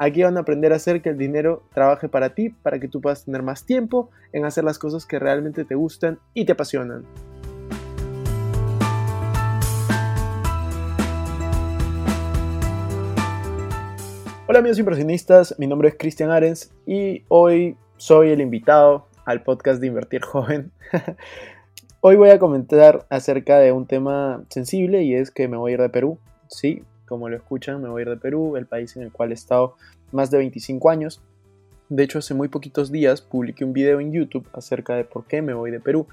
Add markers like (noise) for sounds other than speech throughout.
Aquí van a aprender a hacer que el dinero trabaje para ti, para que tú puedas tener más tiempo en hacer las cosas que realmente te gustan y te apasionan. Hola amigos inversionistas, mi nombre es Cristian Arens y hoy soy el invitado al podcast de Invertir Joven. (laughs) hoy voy a comentar acerca de un tema sensible y es que me voy a ir de Perú. Sí, como lo escuchan, me voy a ir de Perú, el país en el cual he estado más de 25 años. De hecho, hace muy poquitos días publiqué un video en YouTube acerca de por qué me voy de Perú.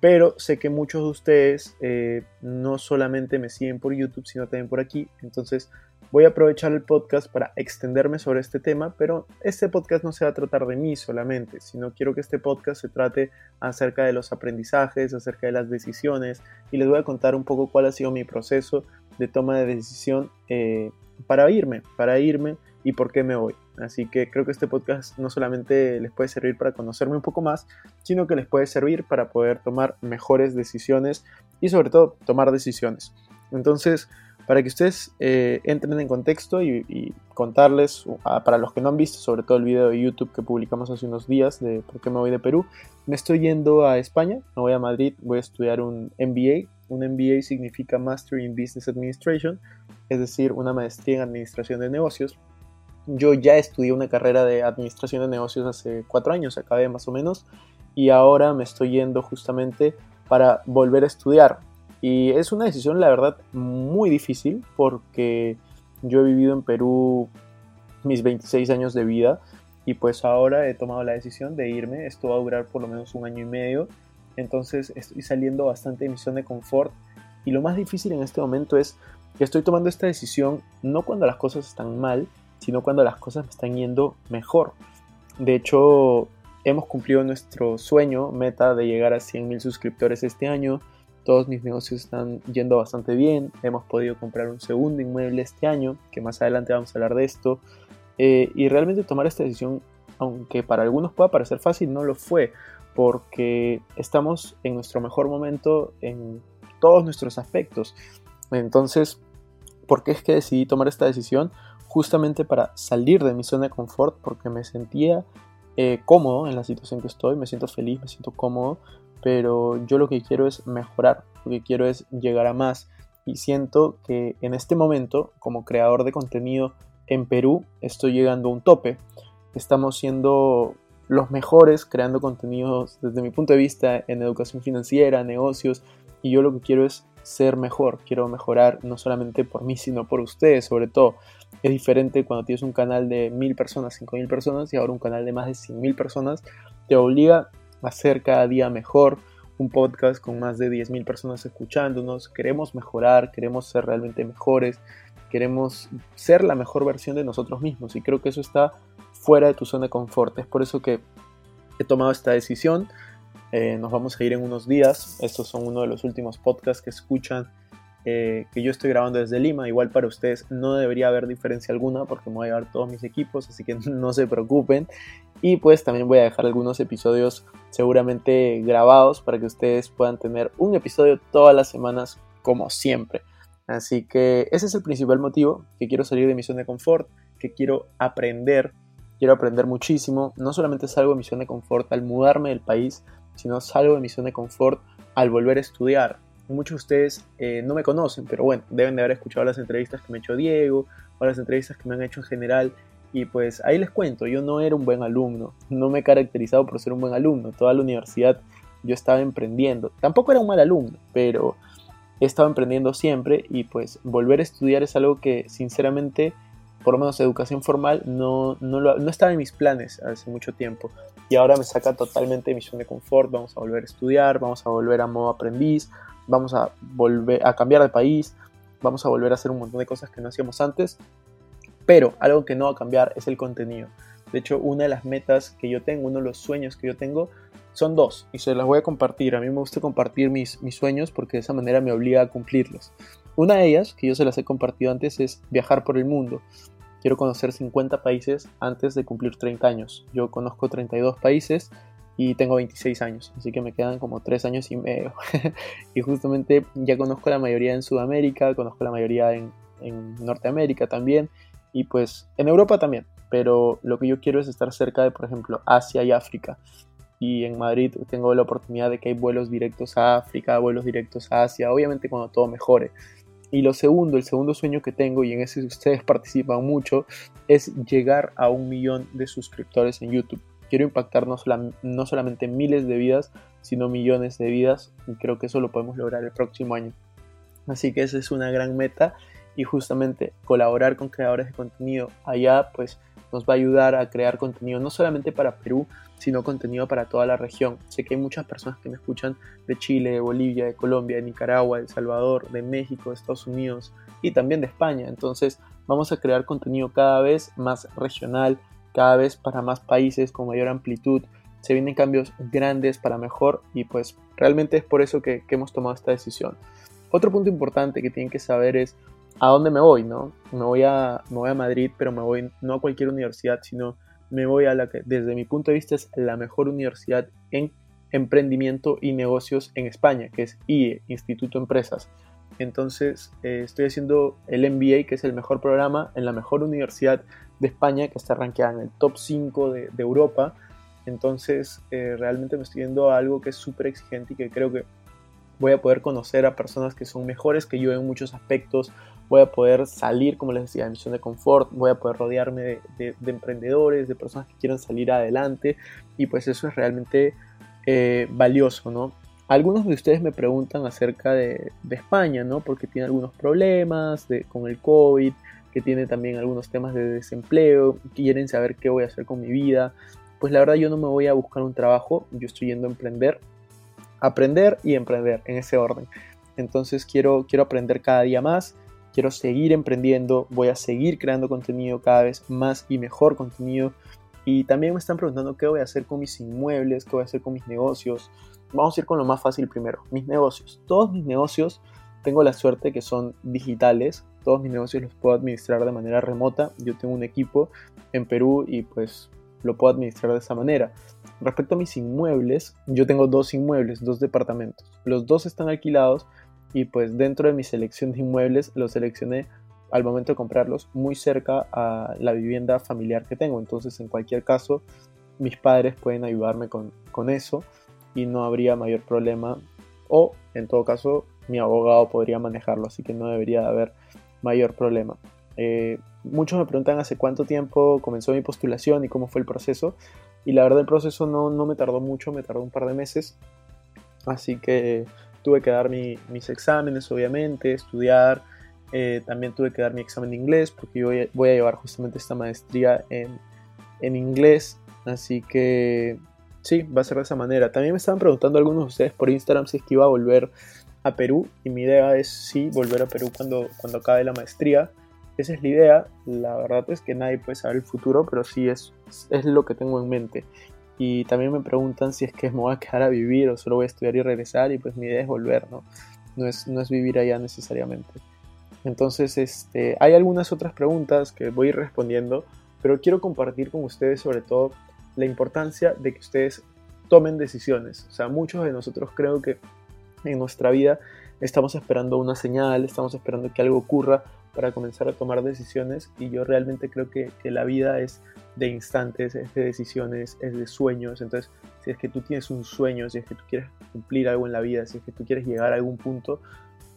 Pero sé que muchos de ustedes eh, no solamente me siguen por YouTube, sino también por aquí. Entonces voy a aprovechar el podcast para extenderme sobre este tema, pero este podcast no se va a tratar de mí solamente, sino quiero que este podcast se trate acerca de los aprendizajes, acerca de las decisiones, y les voy a contar un poco cuál ha sido mi proceso de toma de decisión eh, para irme, para irme y por qué me voy. Así que creo que este podcast no solamente les puede servir para conocerme un poco más, sino que les puede servir para poder tomar mejores decisiones y sobre todo tomar decisiones. Entonces, para que ustedes eh, entren en contexto y, contarles, para los que no han visto, sobre todo el video de YouTube que publicamos hace unos días de por qué me voy de Perú, me estoy yendo a España, me voy a Madrid, voy a estudiar un MBA. Un MBA significa Master in Business Administration, es decir, una maestría en Administración de Negocios. Yo ya estudié una carrera de Administración de Negocios hace cuatro años, acabé más o menos, y ahora me estoy yendo justamente para volver a estudiar. Y es una decisión, la verdad, muy difícil porque yo he vivido en Perú mis 26 años de vida y pues ahora he tomado la decisión de irme. Esto va a durar por lo menos un año y medio. Entonces estoy saliendo bastante de mi zona de confort. Y lo más difícil en este momento es que estoy tomando esta decisión no cuando las cosas están mal, sino cuando las cosas me están yendo mejor. De hecho, hemos cumplido nuestro sueño, meta de llegar a 100.000 suscriptores este año. Todos mis negocios están yendo bastante bien. Hemos podido comprar un segundo inmueble este año, que más adelante vamos a hablar de esto. Eh, y realmente tomar esta decisión, aunque para algunos pueda parecer fácil, no lo fue, porque estamos en nuestro mejor momento en todos nuestros aspectos. Entonces, ¿por qué es que decidí tomar esta decisión? Justamente para salir de mi zona de confort, porque me sentía eh, cómodo en la situación que estoy, me siento feliz, me siento cómodo, pero yo lo que quiero es mejorar, lo que quiero es llegar a más. Y siento que en este momento, como creador de contenido en Perú, estoy llegando a un tope. Estamos siendo los mejores creando contenidos desde mi punto de vista en educación financiera, negocios, y yo lo que quiero es ser mejor, quiero mejorar no solamente por mí, sino por ustedes, sobre todo. Es diferente cuando tienes un canal de mil personas, cinco mil personas y ahora un canal de más de cien mil personas, te obliga a ser cada día mejor, un podcast con más de 10.000 personas escuchándonos, queremos mejorar, queremos ser realmente mejores, queremos ser la mejor versión de nosotros mismos y creo que eso está fuera de tu zona de confort. Es por eso que he tomado esta decisión. Eh, nos vamos a ir en unos días. Estos son uno de los últimos podcasts que escuchan eh, que yo estoy grabando desde Lima. Igual para ustedes no debería haber diferencia alguna porque me voy a llevar todos mis equipos, así que (laughs) no se preocupen. Y pues también voy a dejar algunos episodios seguramente grabados para que ustedes puedan tener un episodio todas las semanas como siempre. Así que ese es el principal motivo, que quiero salir de mi zona de confort, que quiero aprender, quiero aprender muchísimo. No solamente salgo de mi zona de confort al mudarme del país, sino salgo de mi zona de confort al volver a estudiar. Muchos de ustedes eh, no me conocen, pero bueno, deben de haber escuchado las entrevistas que me ha hecho Diego o las entrevistas que me han hecho en general. Y pues ahí les cuento, yo no era un buen alumno, no me he caracterizado por ser un buen alumno. Toda la universidad yo estaba emprendiendo. Tampoco era un mal alumno, pero he estado emprendiendo siempre y pues volver a estudiar es algo que sinceramente, por lo menos educación formal, no, no, no estaba en mis planes hace mucho tiempo. Y ahora me saca totalmente de mi de confort, vamos a volver a estudiar, vamos a volver a modo aprendiz, vamos a volver a cambiar de país, vamos a volver a hacer un montón de cosas que no hacíamos antes. Pero algo que no va a cambiar es el contenido. De hecho, una de las metas que yo tengo, uno de los sueños que yo tengo, son dos y se las voy a compartir. A mí me gusta compartir mis, mis sueños porque de esa manera me obliga a cumplirlos. Una de ellas, que yo se las he compartido antes, es viajar por el mundo. Quiero conocer 50 países antes de cumplir 30 años. Yo conozco 32 países y tengo 26 años, así que me quedan como 3 años y medio. (laughs) y justamente ya conozco la mayoría en Sudamérica, conozco la mayoría en, en Norteamérica también y pues en Europa también. Pero lo que yo quiero es estar cerca de, por ejemplo, Asia y África y en Madrid tengo la oportunidad de que hay vuelos directos a África, vuelos directos a Asia, obviamente cuando todo mejore. Y lo segundo, el segundo sueño que tengo, y en ese ustedes participan mucho, es llegar a un millón de suscriptores en YouTube. Quiero impactar no, no solamente miles de vidas, sino millones de vidas, y creo que eso lo podemos lograr el próximo año. Así que esa es una gran meta, y justamente colaborar con creadores de contenido allá, pues nos va a ayudar a crear contenido no solamente para Perú, sino contenido para toda la región. Sé que hay muchas personas que me escuchan de Chile, de Bolivia, de Colombia, de Nicaragua, de El Salvador, de México, de Estados Unidos y también de España. Entonces vamos a crear contenido cada vez más regional, cada vez para más países con mayor amplitud. Se vienen cambios grandes para mejor y pues realmente es por eso que, que hemos tomado esta decisión. Otro punto importante que tienen que saber es a dónde me voy, ¿no? Me voy a, me voy a Madrid, pero me voy no a cualquier universidad, sino me voy a la que desde mi punto de vista es la mejor universidad en emprendimiento y negocios en España, que es IE, Instituto Empresas. Entonces eh, estoy haciendo el MBA, que es el mejor programa en la mejor universidad de España, que está rankeada en el top 5 de, Europa. Entonces eh, realmente me estoy yendo a algo que es súper exigente y que creo que voy a poder conocer a personas que son mejores que yo en muchos aspectos, voy a poder salir, como les decía, de mi zona de confort, voy a poder rodearme de, de- de emprendedores, de personas que quieran salir adelante y pues eso es realmente eh, valioso, ¿no? Algunos de ustedes me preguntan acerca de, de España, ¿no? Porque tiene algunos problemas con el COVID, que tiene también algunos temas de desempleo, quieren saber qué voy a hacer con mi vida. Pues la verdad yo no me voy a buscar un trabajo, yo estoy yendo a emprender, aprender y emprender en ese orden. Entonces quiero, quiero aprender cada día más, quiero seguir emprendiendo, voy a seguir creando contenido cada vez más y mejor contenido. Y también me están preguntando qué voy a hacer con mis inmuebles, qué voy a hacer con mis negocios. Vamos a ir con lo más fácil primero, mis negocios. Todos mis negocios tengo la suerte que son digitales, todos mis negocios los puedo administrar de manera remota. Yo tengo un equipo en Perú y pues lo puedo administrar de esa manera. Respecto a mis inmuebles, yo tengo dos inmuebles, dos departamentos. Los dos están alquilados y pues dentro de mi selección de inmuebles los seleccioné al momento de comprarlos muy cerca a la vivienda familiar que tengo. Entonces en cualquier caso mis padres pueden ayudarme con, con eso y no habría mayor problema o en todo caso mi abogado podría manejarlo, así que no debería de haber mayor problema. Eh, muchos me preguntan hace cuánto tiempo comenzó mi postulación y cómo fue el proceso. Y la verdad el proceso no, no me tardó mucho, me tardó un par de meses. Así que tuve que dar mi- mis exámenes, obviamente, estudiar. Eh, también tuve que dar mi examen de inglés porque yo voy a, voy a llevar justamente esta maestría en, en inglés. Así que sí, va a ser de esa manera. También me estaban preguntando algunos de ustedes por Instagram si es que iba a volver a Perú. Y mi idea es sí, volver a Perú cuando, cuando acabe la maestría. Esa es la idea. La verdad es que nadie puede saber el futuro, pero sí es, es lo que tengo en mente. Y también me preguntan si es que me voy a quedar a vivir o solo voy a estudiar y regresar. Y pues mi idea es volver, ¿no? No es, no es vivir allá necesariamente. Entonces, este, hay algunas otras preguntas que voy a ir respondiendo, pero quiero compartir con ustedes sobre todo la importancia de que ustedes tomen decisiones. O sea, muchos de nosotros creo que en nuestra vida estamos esperando una señal, estamos esperando que algo ocurra para comenzar a tomar decisiones y yo realmente creo que, que la vida es de instantes, es de decisiones, es de sueños. Entonces, si es que tú tienes un sueño, si es que tú quieres cumplir algo en la vida, si es que tú quieres llegar a algún punto,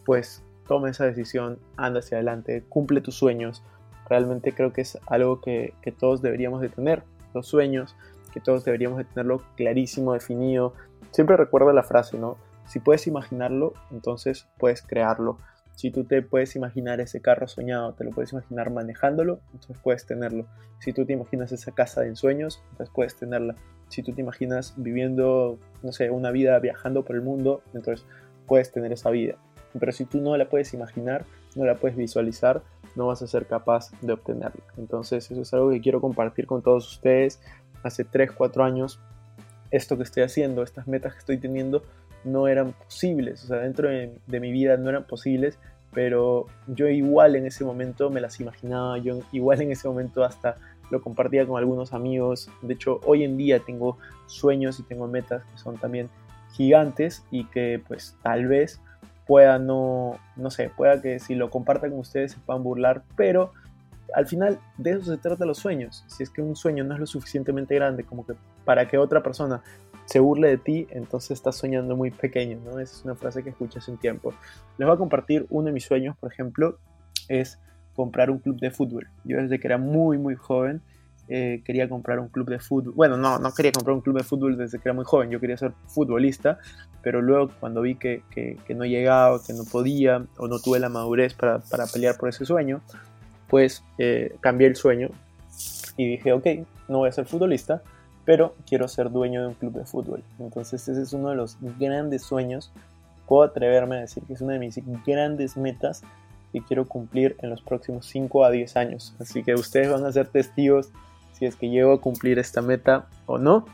pues toma esa decisión, anda hacia adelante, cumple tus sueños. Realmente creo que es algo que, que todos deberíamos de tener, los sueños, que todos deberíamos de tenerlo clarísimo, definido. Siempre recuerda la frase, ¿no? Si puedes imaginarlo, entonces puedes crearlo. Si tú te puedes imaginar ese carro soñado, te lo puedes imaginar manejándolo, entonces puedes tenerlo. Si tú te imaginas esa casa de ensueños, entonces puedes tenerla. Si tú te imaginas viviendo, no sé, una vida viajando por el mundo, entonces puedes tener esa vida. Pero si tú no la puedes imaginar, no la puedes visualizar, no vas a ser capaz de obtenerla. Entonces eso es algo que quiero compartir con todos ustedes. Hace 3, 4 años, esto que estoy haciendo, estas metas que estoy teniendo, no eran posibles. O sea, dentro de, de mi vida no eran posibles pero yo igual en ese momento me las imaginaba, yo igual en ese momento hasta lo compartía con algunos amigos. De hecho, hoy en día tengo sueños y tengo metas que son también gigantes y que pues tal vez pueda no, no sé, pueda que si lo compartan con ustedes se puedan burlar, pero al final de eso se trata los sueños. Si es que un sueño no es lo suficientemente grande como que para que otra persona se burle de ti, entonces estás soñando muy pequeño, ¿no? Esa es una frase que escuché un tiempo. Les voy a compartir uno de mis sueños, por ejemplo, es comprar un club de fútbol. Yo desde que era muy, muy joven eh, quería comprar un club de fútbol. Bueno, no, no quería comprar un club de fútbol desde que era muy joven, yo quería ser futbolista, pero luego cuando vi que, que, que no llegaba, que no podía o no tuve la madurez para, para pelear por ese sueño, pues eh, cambié el sueño y dije, ok, no voy a ser futbolista, pero quiero ser dueño de un club de fútbol. Entonces ese es uno de los grandes sueños. Puedo atreverme a decir que es una de mis grandes metas que quiero cumplir en los próximos 5 a 10 años. Así que ustedes van a ser testigos si es que llego a cumplir esta meta o no.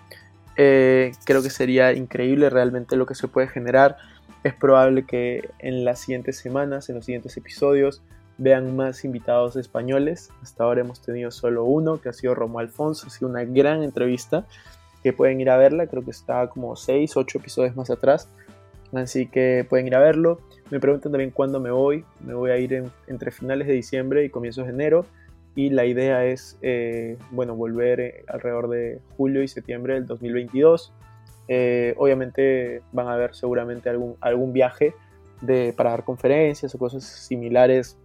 Eh, creo que sería increíble realmente lo que se puede generar. Es probable que en las siguientes semanas, en los siguientes episodios, vean más invitados españoles. Hasta ahora hemos tenido solo uno, que ha sido Romo Alfonso. Ha sido una gran entrevista que pueden ir a verla. Creo que está como 6, 8 episodios más atrás. Así que pueden ir a verlo. Me preguntan también cuándo me voy. Me voy a ir en- entre finales de diciembre y comienzos de enero. Y la idea es, eh, bueno, volver eh, alrededor de julio y septiembre del 2022. Eh, obviamente van a haber seguramente algún, algún viaje de, para dar conferencias o cosas similares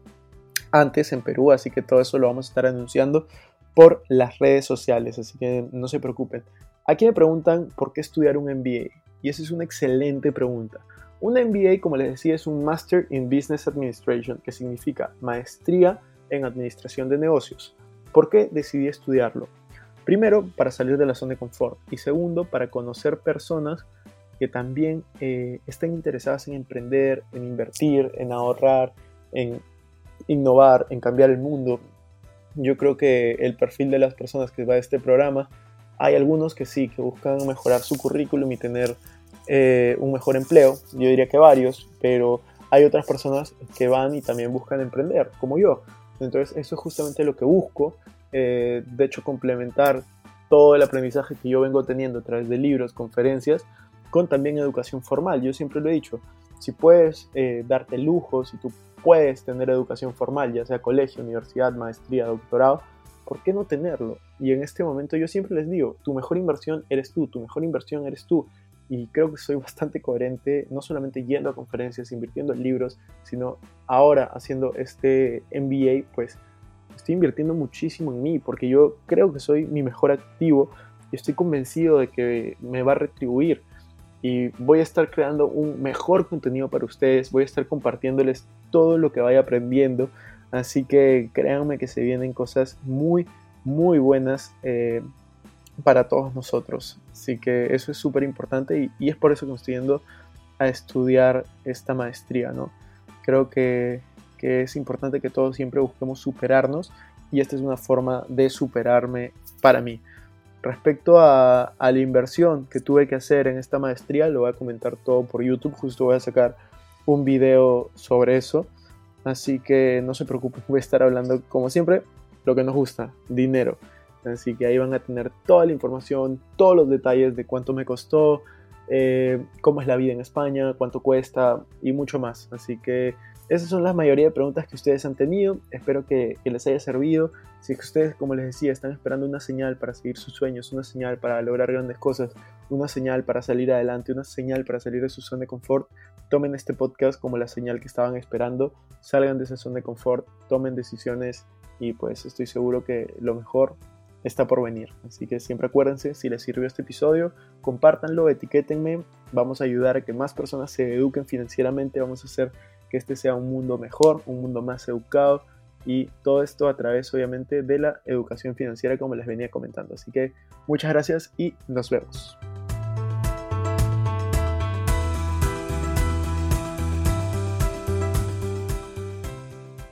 antes en Perú, así que todo eso lo vamos a estar anunciando por las redes sociales, así que no se preocupen. Aquí me preguntan por qué estudiar un MBA, y esa es una excelente pregunta. Un MBA, como les decía, es un Master in Business Administration, que significa maestría en administración de negocios. ¿Por qué decidí estudiarlo? Primero, para salir de la zona de confort, y segundo, para conocer personas que también eh, estén interesadas en emprender, en invertir, en ahorrar, en innovar, en cambiar el mundo. Yo creo que el perfil de las personas que va a este programa, hay algunos que sí, que buscan mejorar su currículum y tener eh, un mejor empleo. Yo diría que varios, pero hay otras personas que van y también buscan emprender, como yo. Entonces eso es justamente lo que busco. eh, de hecho, complementar todo el aprendizaje que yo vengo teniendo a través de libros, conferencias, con también educación formal. Yo siempre lo he dicho, si puedes eh, darte lujo, si tú puedes tener educación formal, ya sea colegio, universidad, maestría, doctorado, ¿por qué no tenerlo? Y en este momento yo siempre les digo, tu mejor inversión eres tú, tu mejor inversión eres tú. Y creo que soy bastante coherente, no solamente yendo a conferencias, invirtiendo en libros, sino ahora haciendo este MBA, pues estoy invirtiendo muchísimo en mí, porque yo creo que soy mi mejor activo y estoy convencido de que me va a retribuir y voy a estar creando un mejor contenido para ustedes, voy a estar compartiéndoles todo lo que vaya aprendiendo, así que créanme que se vienen cosas muy, muy buenas eh, para todos nosotros, así que eso es súper importante y, es por eso que me estoy yendo a estudiar esta maestría, ¿no? Creo que, que es importante que todos siempre busquemos superarnos y esta es una forma de superarme para mí. Respecto a, a, la inversión que tuve que hacer en esta maestría, lo voy a comentar todo por YouTube. Justo voy a sacar un video sobre eso. Así que no se preocupen, voy a estar hablando como siempre lo que nos gusta, dinero. Así que ahí van a tener toda la información, todos los detalles de cuánto me costó, eh, cómo es la vida en España, cuánto cuesta y mucho más. Así que esas son la mayoría de preguntas que ustedes han tenido. Espero que, les haya servido. Si ustedes, como les decía, están esperando una señal para seguir sus sueños, una señal para lograr grandes cosas, una señal para salir adelante, una señal para salir de su zona de confort, tomen este podcast como la señal que estaban esperando, salgan de esa zona de confort, tomen decisiones y pues estoy seguro que lo mejor está por venir. Así que siempre acuérdense, si les sirvió este episodio, compártanlo, etiquétenme, vamos a ayudar a que más personas se eduquen financieramente, vamos a hacer que este sea un mundo mejor, un mundo más educado y todo esto a través obviamente de la educación financiera como les venía comentando. Así que muchas gracias y nos vemos.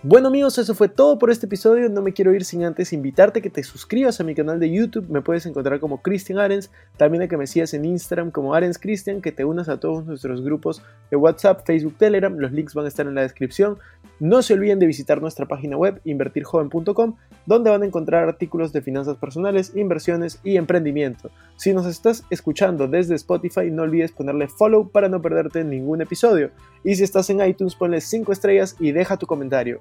Bueno amigos, eso fue todo por este episodio. No me quiero ir sin antes invitarte a que te suscribas a mi canal de YouTube. Me puedes encontrar como Christian Arens. También a que me sigas en Instagram como Arens Christian. Que te unas a todos nuestros grupos de WhatsApp, Facebook, Telegram. Los links van a estar en la descripción. No se olviden de visitar nuestra página web invertirjoven.com donde van a encontrar artículos de finanzas personales, inversiones y emprendimiento. Si nos estás escuchando desde Spotify, no olvides ponerle follow para no perderte ningún episodio. Y si estás en iTunes, ponle 5 estrellas y deja tu comentario.